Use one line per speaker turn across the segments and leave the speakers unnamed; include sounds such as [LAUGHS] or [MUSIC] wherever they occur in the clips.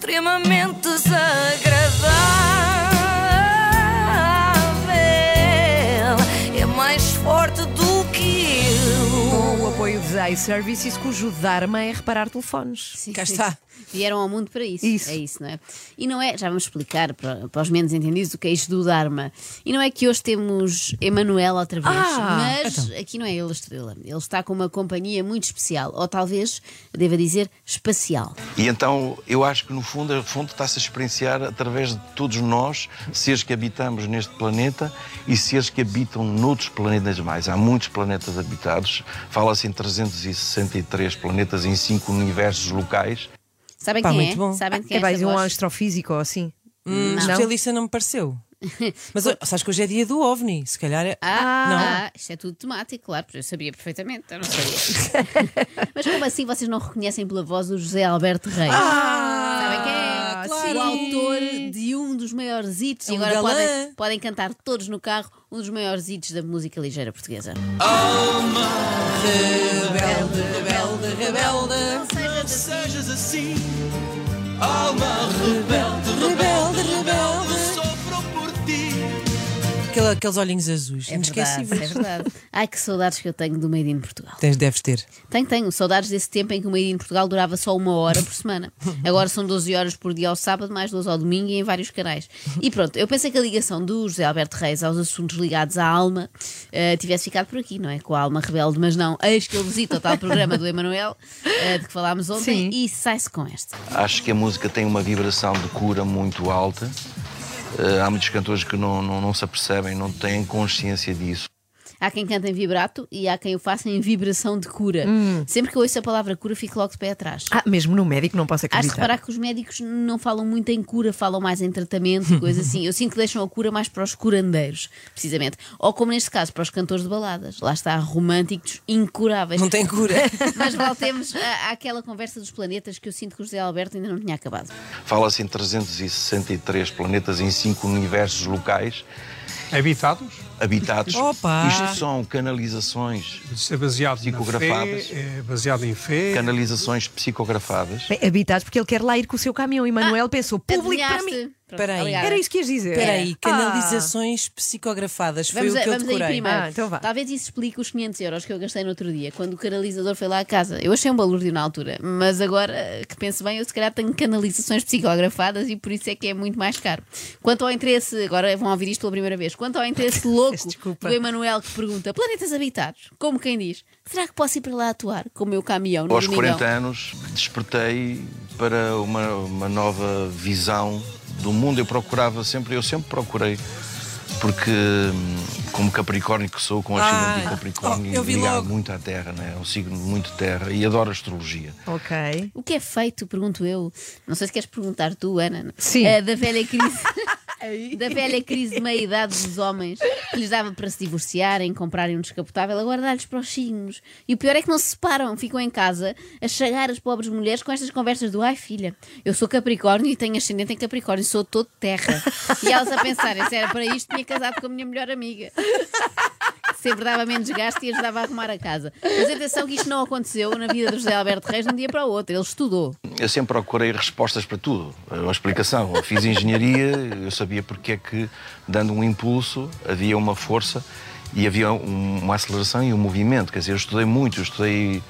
extremamente desagradável.
iServices, cujo Dharma é reparar telefones.
Sim,
Cá
sim.
está.
Vieram ao mundo para isso.
Isso.
É isso, não é? E não é, já vamos explicar para, para os menos entendidos o que é isto do Dharma. E não é que hoje temos Emanuel outra vez,
Ah,
mas aqui não é ele a estrela. Ele está com uma companhia muito especial, ou talvez, deva dizer, espacial.
E então eu acho que no fundo a fonte está-se a experienciar através de todos nós, seres que habitamos neste planeta e seres que habitam noutros planetas mais. Há muitos planetas habitados, fala-se em 363 planetas em cinco universos locais.
Sabem
Pá,
quem
muito
é?
bom.
Sabem quem
É
é
mais
esta
um
voz?
astrofísico ou assim.
Hum,
Não?
especialista não me pareceu. [LAUGHS] Mas olha, sabes que hoje é dia do OVNI, se calhar é.
Ah, ah, isto é tudo temático, claro, porque eu sabia perfeitamente, eu não sabia. [LAUGHS] Mas como assim vocês não reconhecem pela voz o José Alberto Reis? Sabem quem é?
Ah, claro.
O dos maiores hits
É
e
um
agora
galã.
podem, podem cantar todos no carro um dos maiores hits da música ligeira portuguesa.
Rebelde, rebelde, rebelde.
Sejas assim, alma rebelde,
Rebelde, Aquele- aqueles olhinhos azuis,
É verdade, é
inesquecíveis.
verdade. Ai, que saudades que eu tenho do Made in Portugal.
Tens, deves ter.
Tenho, tenho. Saudades desse tempo em que o Made in Portugal durava só uma hora por semana. Agora são 12 horas por dia ao sábado, mais 12 ao domingo e em vários canais. E pronto, eu pensei que a ligação do José Alberto Reis aos assuntos ligados à alma eh, tivesse ficado por aqui, não é? Com a alma rebelde, mas não. Eis que ele visita o tal programa do Emanuel, eh, de que falámos ontem,
Sim.
e sai-se com esta.
Acho que a música tem uma vibração de cura muito alta. Eh, há muitos cantores que não, não, não se apercebem, não têm consciência disso.
Há quem canta em vibrato e há quem o faça em vibração de cura. Sempre que eu ouço a palavra cura, fico logo de pé atrás.
Ah, mesmo no médico não posso
Hás de
acreditar.
reparar que os médicos não falam muito em cura, falam mais em tratamento e [LAUGHS] coisas assim. Eu sinto que deixam a cura mais para os curandeiros, precisamente. Ou como neste caso, para os cantores de baladas. Lá está, românticos incuráveis.
Não tem cura. [LAUGHS]
Mas voltemos à- àquela conversa dos planetas que eu sinto que o José Alberto ainda não tinha acabado.
Fala-se em 363 planetas em cinco universos locais
habitados.
Habitados.
Opa!
Isto são canalizações,
Isto é baseado
Psicografadas.
fé, é baseado em fé.
canalizações psicografadas.
Bem, habitados porque ele quer lá ir com o seu caminhão e Manuel pensou, público para mim.
Aí.
obrigada.
Era isso que ias dizer.
Espera aí,
Ah.
canalizações psicografadas. Foi
Vamos,
o
a-
que eu
vamos aí
decorei.
primeiro.
Ah, então vá.
Talvez isso explique os 500 euros que eu gastei no outro dia, quando o canalizador foi lá à casa. Eu achei um balúrdio na altura, mas agora que penso bem, eu se calhar tenho canalizações psicografadas e por isso é que é muito mais caro. Quanto ao interesse, agora vão ouvir isto pela primeira vez, quanto ao interesse [LAUGHS] louco do Emanuel que pergunta: planetas habitados? Como quem diz, será que posso ir para lá atuar com o meu caminhão no
Aos
domingão?
40 anos despertei para uma, uma nova visão do mundo. Eu procurava sempre, eu sempre procurei, porque hum, como Capricórnio que sou, com ascendente
Ah,
em Capricórnio,
oh,
ligado
logo.
muito à Terra, né? é um signo muito terra e adoro astrologia.
Ok.
O que é feito, pergunto eu. Não sei se queres perguntar tu, Ana.
Sim.
Eh, da velha crise. [LAUGHS] da velha crise de meia-idade dos homens que lhes dava para se divorciarem, comprarem um descapotável, agora dá-lhes para os signos. E o pior é que não se separam, ficam em casa a chagar as pobres mulheres com estas conversas do ai filha, eu sou Capricórnio e tenho ascendente em Capricórnio, sou todo terra. E elas a pensarem, se era para isto, tinha casado com a minha melhor amiga. Sempre dava menos gasto e ajudava a arrumar a casa. Mas atenção que isto não aconteceu na vida do José Alberto Reis de um dia para o outro. Ele estudou.
Eu sempre procurei respostas para tudo, uma explicação. Eu fiz engenharia, eu sabia porque é que, dando um impulso, havia uma força e havia um- uma aceleração e um movimento. Quer dizer, eu estudei muito, eu estudei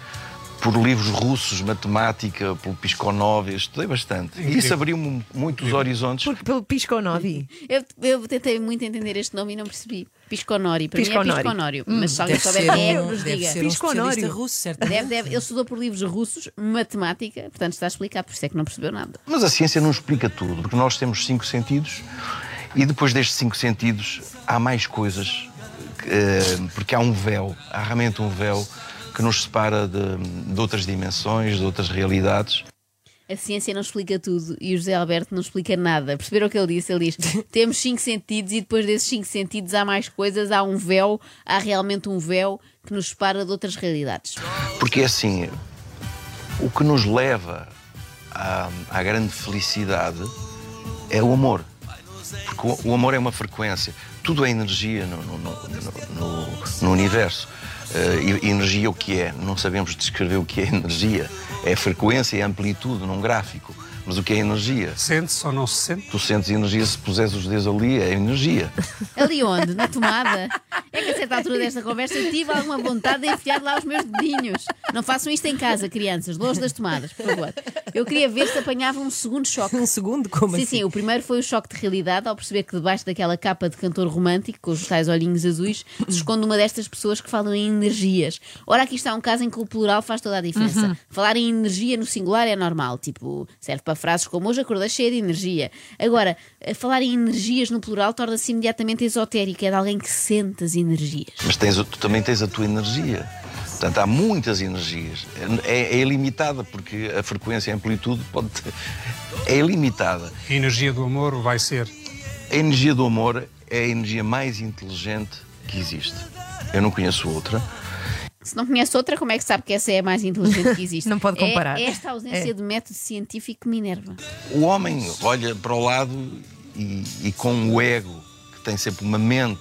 por livros russos, matemática, pelo Pisconov, eu estudei bastante. E isso abriu-me muitos horizontes.
Porque pelo Pisconovi.
Eu, eu tentei muito entender este nome e não percebi. Pisconori. Para mim
Pisconori.
é Pisconório. Mas se alguém souber quem é,
um,
nos
deve
diga.
ser um
Pisconório.
russo, certamente.
Deve, deve. Ele estudou por livros russos, matemática, portanto está a explicar, por isso é que não percebeu nada.
Mas a ciência não explica tudo, porque nós temos cinco sentidos e depois destes cinco sentidos há mais coisas, eh, porque há um véu, há realmente um véu que nos separa de, de outras dimensões, de outras realidades.
A ciência não explica tudo e o José Alberto não explica nada. Perceberam o que ele disse? Ele diz: [LAUGHS] temos cinco sentidos e depois desses cinco sentidos há mais coisas, há um véu, há realmente um véu que nos separa de outras realidades.
Porque assim, o que nos leva à, à grande felicidade é o amor. Porque o, amor é uma frequência. Tudo é energia no, no- no- no- universo. E energia o que é? Não sabemos descrever o que é energia. É frequência e amplitude num gráfico. Mas o que é energia?
Sente-se ou não se sente?
Tu sentes energia se puseres os dedos ali, é energia. [LAUGHS]
Ali onde? Na tomada? É que a certa altura desta conversa eu tive alguma vontade de enfiar lá os meus dedinhos. Não façam isto em casa, crianças, longe das tomadas, por favor. Eu queria ver se apanhava um segundo choque.
Um segundo? Como
sim,
assim?
sim, o primeiro foi o choque de realidade ao perceber que debaixo daquela capa de cantor romântico, com os tais olhinhos azuis, se esconde uma destas pessoas que falam em energias. Ora, aqui está um caso em que o plural faz toda a diferença. Falar em energia no singular é normal, tipo, serve para frases como hoje acordei cheia de energia. Agora, eh, falar em energias no plural torna-se imediatamente esotérico, é de alguém que sente as energias.
Mas tens, tu também tens a tua energia. Portanto, há muitas energias. É, é ilimitada, porque a frequência e a amplitude pode ter, é ilimitada.
A energia do amor vai ser.
A energia do amor é a energia mais inteligente que existe. Eu não conheço outra.
Se não conhece outra, como é que sabe que essa é a mais inteligente que existe? [LAUGHS]
Não pode
É-
comparar.
É, esta ausência
É.
de método científico que me enerva.
O homem olha para o lado e, e com o ego, que tem sempre uma mente,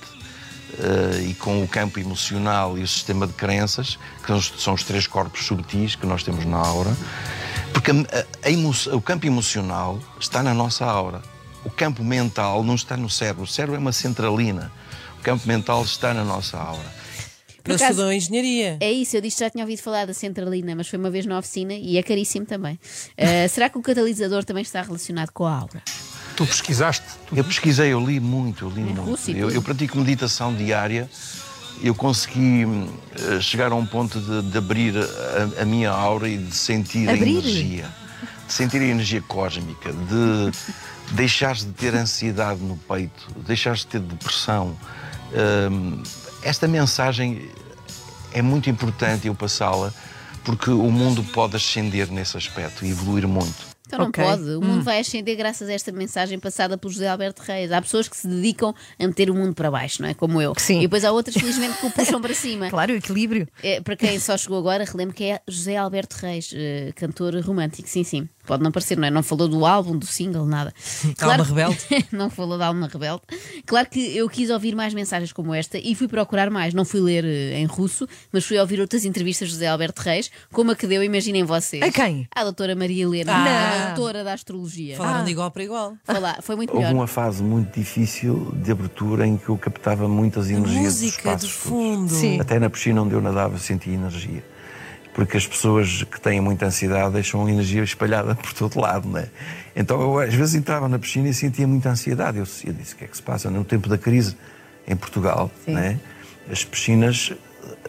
eh, e com o campo emocional e o sistema de crenças, que são os- três corpos subtis que nós temos na aura, porque a- a emo- o campo emocional está na nossa aura. O campo mental não está no cérebro. O cérebro é uma centralina. O campo mental está na nossa aura.
Eu
acaso-
estudou engenharia.
É isso, eu disse que já tinha ouvido falar da centralina, mas foi uma vez na oficina e é caríssimo também. Ah, será que o catalisador também está relacionado com a aura?
Tu pesquisaste. Tu
Eu pesquisei, eu li muito, eu li muito.
russo e
Eu, eu pratico meditação diária. Eu consegui eh, chegar a um ponto de, de abrir a, a minha aura e de sentir
Abrir?
a energia. De sentir a energia cósmica, de deixares de ter ansiedade no peito, deixares de ter depressão. Hum, esta mensagem é muito importante eu passá-la porque o mundo pode ascender nesse aspecto e evoluir muito.
Então não
Ok.
pode. O mundo vai ascender graças a esta mensagem passada por José Alberto Reis. Há pessoas que se dedicam a meter o mundo para baixo, não é? Como eu.
Sim.
E depois há outras, felizmente, que o puxam para cima. [LAUGHS]
Claro, o equilíbrio.
É, para quem só chegou agora, relembro que é José Alberto Reis, eh, cantor romântico. Sim, sim. Pode não parecer, não é? Não falou do álbum, do single, nada. [LAUGHS]
Alma Rebelde? [LAUGHS]
não falou da Alma Rebelde. Claro que eu quis ouvir mais mensagens como esta e fui procurar mais. Não fui ler eh, em russo, mas fui ouvir outras entrevistas de José Alberto Reis, como a que deu, imaginem vocês.
A quem?
À doutora Maria Helena,
Ah.
a doutora da astrologia.
Falaram de igual para igual.
Foi, lá, foi muito
Houve
melhor.
uma fase muito difícil de abertura em que eu captava muitas energias dos
Música de fundo.
Sim.
Até na piscina onde eu nadava eu sentia energia. Porque as pessoas que têm muita ansiedade deixam a energia espalhada por todo lado, não é? Então eu às vezes entrava na piscina e sentia muita ansiedade. Eu, eu disse, o que é que se passa? No tempo da crise em Portugal, não é? as piscinas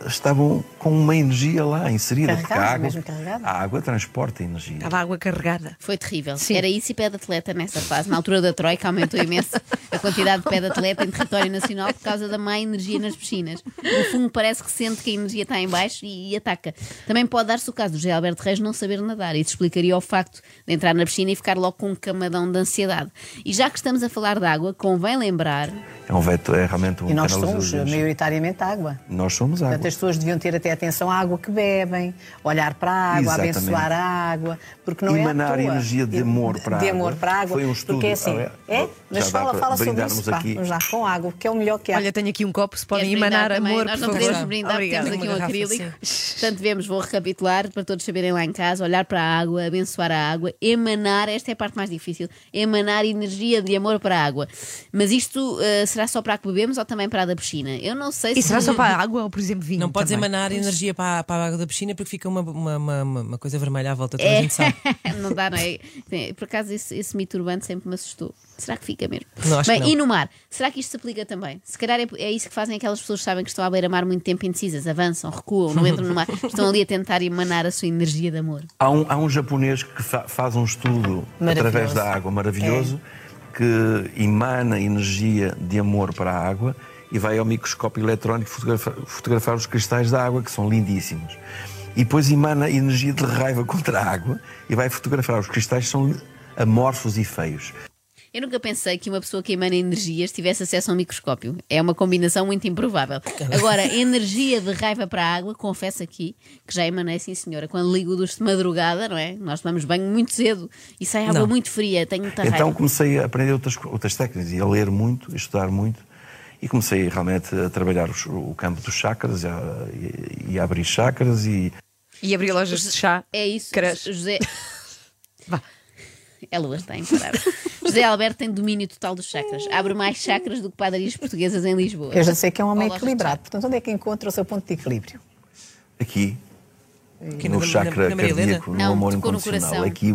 estavam com uma energia lá inserida. porque a
Carregada,
água,
mesmo carregada.
a água transporta energia.
Estava água carregada.
Foi terrível.
Sim.
Era isso e pé de atleta nessa fase. Na altura da Troika aumentou imenso a quantidade de pé de atleta em território nacional por causa da má energia nas piscinas. O fungo parece que sente que a energia está em baixo e, e ataca. Também pode dar-se o caso do José Alberto Reis não saber nadar. Isso explicaria o facto de entrar na piscina e ficar logo com um camadão de ansiedade. E já que estamos a falar de água, convém lembrar
É um vetor, é realmente um
E nós somos maioritariamente água.
Nós somos água.
Portanto, as pessoas deviam ter até atenção à água que bebem, olhar para a água,
Exatamente.
abençoar a água, porque não
Emanar
é à toa.
energia de amor para a
De
água.
amor para a água.
Foi um estudo,
Porque é assim, é,
já
mas fala, fala sobre isso, pá,
aqui.
vamos lá, com água, que é o melhor que há.
Olha, tenho aqui um copo, se podem emanar
também?
amor,
Nós
por
não podemos brindar, porque
Obrigada.
temos aqui um acrílico. Portanto, vemos, vou recapitular para todos saberem lá em casa: olhar para a água, abençoar a água, emanar, esta é a parte mais difícil, emanar energia de amor para a água. Mas isto eh, será só para a que bebemos ou também para a da piscina? Eu não sei
E
se.
será só [LAUGHS] para a água ou, por exemplo, vinho?
Não podes
também?
emanar energia para, a- para a água da piscina porque fica uma, uma, uma, uma coisa vermelha à volta, toda a gente sabe. [LAUGHS]
não dá, não é? É, Por acaso esse, esse mito urbano sempre me assustou. Será que fica mesmo?
Não, acho
Bem,
que não.
e no mar? Será que isto se aplica também? Se calhar é, é isso que fazem aquelas pessoas que sabem que estão à beira-mar muito tempo indecisas, avançam, recuam, não entram no mar, [LAUGHS] estão ali a tentar emanar a sua energia de amor.
Há um, há um japonês que fa- faz um estudo através da água maravilhoso que emana energia de amor para a água e vai ao microscópio eletrónico fotografa- fotografar os cristais da água, que são lindíssimos. E depois emana energia de raiva contra a água e vai fotografar os cristais que são amorfos e feios.
Eu nunca pensei que uma pessoa que emana energias tivesse acesso a um microscópio. É uma combinação muito improvável. Agora, energia de raiva para a água, confesso aqui que já emanei, sim senhora. Quando ligo dos de madrugada, não é? Nós tomamos banho muito cedo e sai água
Não.
muito fria, tenho muita
Então
raiva.
comecei a aprender outras, outras técnicas e a ler muito, a estudar muito. E comecei realmente a trabalhar os- o campo dos chakras e a, e- e a abrir chakras e
E abrir lojas de chá.
É isso. José. [LAUGHS]
Vá.
Ela tem, parar. José Alberto tem domínio total dos chakras. Abre mais chakras do que padarias portuguesas em Lisboa.
Eu já sei que é um homem equilibrado. Portanto, onde é que encontra o seu ponto de equilíbrio?
Aqui,
Aqui
no
na-
chakra
na- na
cardíaco, no
Não,
amor
no
incondicional.
coração.
Aqui,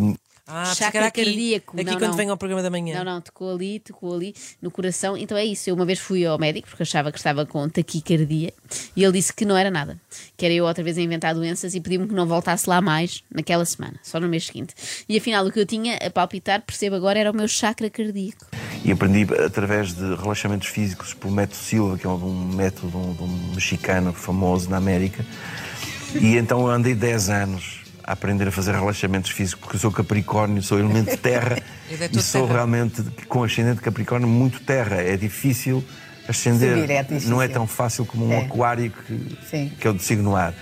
Ah,
Chakra
era aqui,
cardíaco.
Aqui
Não,
quando
não.
vem ao programa da manhã.
Não, não, tocou ali, tocou ali no coração. Então é isso. Eu uma vez fui ao médico porque achava que estava com taquicardia e ele disse que não era nada. Que era eu outra vez a inventar doenças e pediu-me que não voltasse lá mais naquela semana, só no mês seguinte. E afinal, o que eu tinha a palpitar, percebo agora, era o meu chakra cardíaco.
E aprendi através de relaxamentos físicos pelo método Silva, que é um método de um, de um mexicano famoso na América. E então andei 10 anos a aprender a fazer relaxamentos físicos, porque eu sou Capricórnio, sou elemento de terra
é [LAUGHS]
e sou
terra.
realmente, com ascendente Capricórnio, muito terra. É difícil ascender.
Subir, é difícil.
Não é tão fácil como um
É.
aquário que,
Sim.
que é o de signo ar.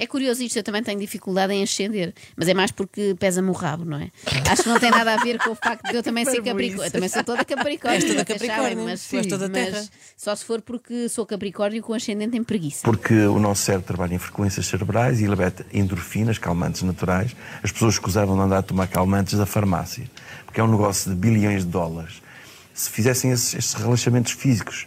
É curioso isto, eu também tenho dificuldade em ascender, mas é mais porque pesa-me o rabo, não é? Acho que não tem nada a ver com o facto de eu também ser Capricórnio. Eu também sou toda Capricórnio.
Toda Capricórnio,
mas,
tu és toda
mas só se for porque sou Capricórnio com ascendente em preguiça.
Porque o nosso cérebro trabalha em frequências cerebrais e libera endorfinas, calmantes naturais. As pessoas escusavam de andar a tomar calmantes da farmácia, porque é um negócio de bilhões de dólares. Se fizessem esses, esses relaxamentos físicos,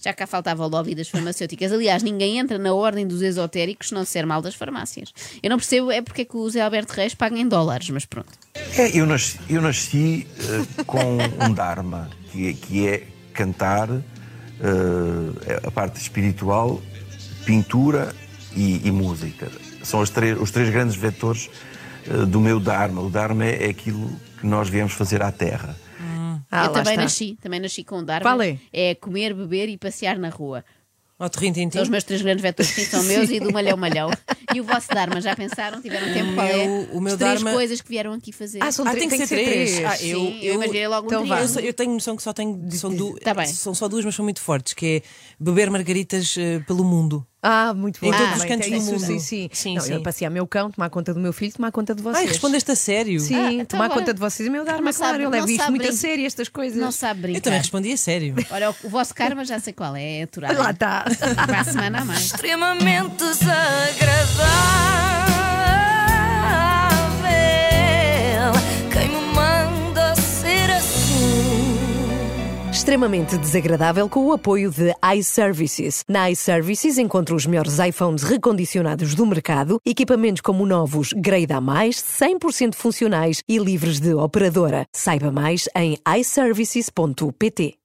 Já cá faltava o lobby das farmacêuticas. Aliás, ninguém entra na ordem dos esotéricos se não disser mal das farmácias. Eu não percebo é porque é que o Zé Alberto Reis paga em dólares, mas pronto.
É, eu nasci, eu nasci eh, com um Dharma, que é, que é cantar eh, a parte espiritual, pintura e, e música. São os três, os três grandes vetores eh, do meu Dharma. O Dharma é aquilo que nós viemos fazer à Terra.
Ah,
eu também
está.
nasci, também nasci com o Dharma.
Qual é?
É comer, beber e passear na rua.
Ó, Torrintintim.
São os meus três grandes vetores que são meus [LAUGHS] e do malhão malhão. E o vosso Dharma, já pensaram? Tiveram tempo? É?
meu- o meu
As três
Dharma-
coisas que vieram aqui fazer.
Ah, são
Ah,
três,
tem que ser três. Ah, eu,
Sim, eu imaginei logo um
Então
trio.
vá.
Eu, só- eu tenho noção que só tenho. São, du-
Tá bem.
são só duas, mas são muito fortes, que é beber margaritas eh, pelo mundo.
Ah, muito bom.
Em todos
Também
os cantos do
isso,
mundo.
Sim, sim.
Sim,
não,
sim.
Eu passear meu cão, tomar conta do meu filho, tomar conta de vocês.
Ai, respondeste a sério?
Sim,
Ah, então
tomar conta de vocês. E meu Dharma, claro,
sabe-
eu levo isto muito a sério, estas coisas.
Não sabe brincar.
Eu também respondi a sério.
Olha, o, vosso karma já sei qual é, é aturar.
Lá está.
Para a semana a mais.
extremamente desagradável.
Extremamente desagradável com o apoio de iServices. Na iServices encontra os melhores iPhones recondicionados do mercado, equipamentos como novos Grade A+, 100% funcionais e livres de operadora. Saiba mais em iServices.pt.